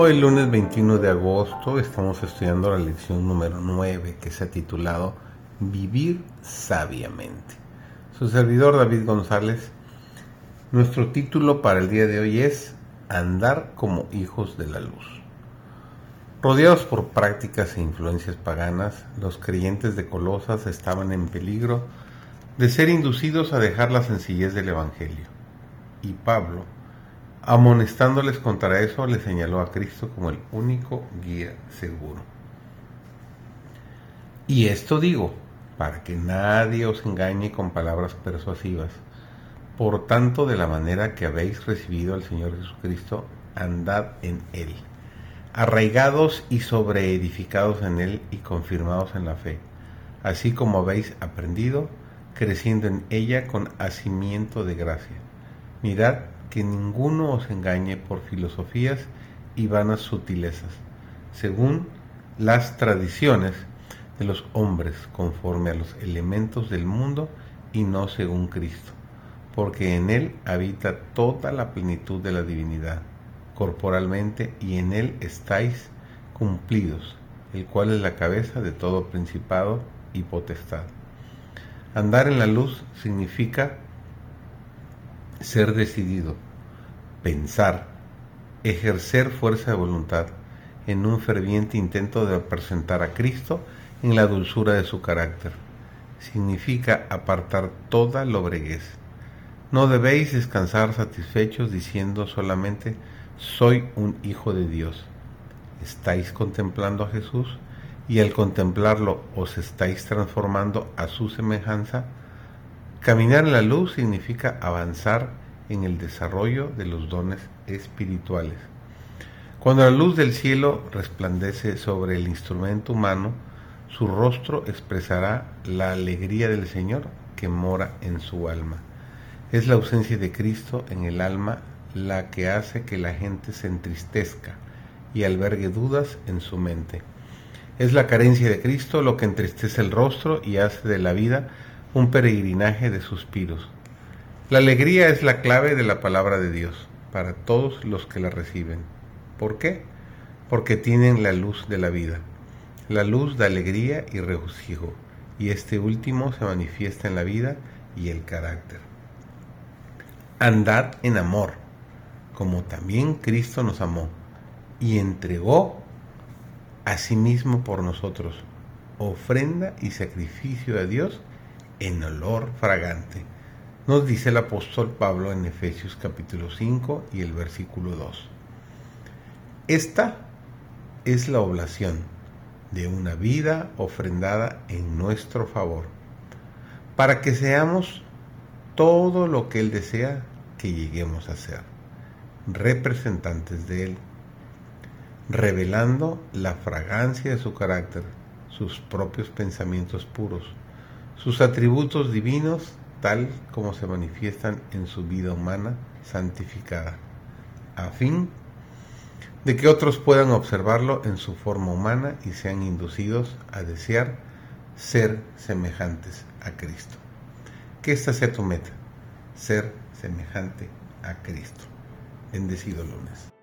Hoy lunes 21 de agosto estamos estudiando la lección número 9 que se ha titulado Vivir sabiamente. Su servidor David González, nuestro título para el día de hoy es Andar como hijos de la luz. Rodeados por prácticas e influencias paganas, los creyentes de Colosas estaban en peligro de ser inducidos a dejar la sencillez del Evangelio. Y Pablo, Amonestándoles contra eso, le señaló a Cristo como el único guía seguro. Y esto digo, para que nadie os engañe con palabras persuasivas. Por tanto, de la manera que habéis recibido al Señor Jesucristo, andad en Él, arraigados y sobreedificados en Él y confirmados en la fe, así como habéis aprendido, creciendo en ella con hacimiento de gracia. Mirad que ninguno os engañe por filosofías y vanas sutilezas, según las tradiciones de los hombres, conforme a los elementos del mundo y no según Cristo, porque en Él habita toda la plenitud de la divinidad, corporalmente, y en Él estáis cumplidos, el cual es la cabeza de todo principado y potestad. Andar en la luz significa ser decidido, pensar, ejercer fuerza de voluntad en un ferviente intento de presentar a Cristo en la dulzura de su carácter. Significa apartar toda lobreguez. No debéis descansar satisfechos diciendo solamente soy un hijo de Dios. Estáis contemplando a Jesús y al contemplarlo os estáis transformando a su semejanza Caminar en la luz significa avanzar en el desarrollo de los dones espirituales. Cuando la luz del cielo resplandece sobre el instrumento humano, su rostro expresará la alegría del Señor que mora en su alma. Es la ausencia de Cristo en el alma la que hace que la gente se entristezca y albergue dudas en su mente. Es la carencia de Cristo lo que entristece el rostro y hace de la vida un peregrinaje de suspiros. La alegría es la clave de la palabra de Dios para todos los que la reciben. ¿Por qué? Porque tienen la luz de la vida. La luz da alegría y regocijo, y este último se manifiesta en la vida y el carácter. Andad en amor, como también Cristo nos amó y entregó a sí mismo por nosotros, ofrenda y sacrificio a Dios en olor fragante. Nos dice el apóstol Pablo en Efesios capítulo 5 y el versículo 2. Esta es la oblación de una vida ofrendada en nuestro favor, para que seamos todo lo que Él desea que lleguemos a ser, representantes de Él, revelando la fragancia de su carácter, sus propios pensamientos puros, sus atributos divinos tal como se manifiestan en su vida humana santificada, a fin de que otros puedan observarlo en su forma humana y sean inducidos a desear ser semejantes a Cristo. Que esta sea tu meta, ser semejante a Cristo. Bendecido lunes.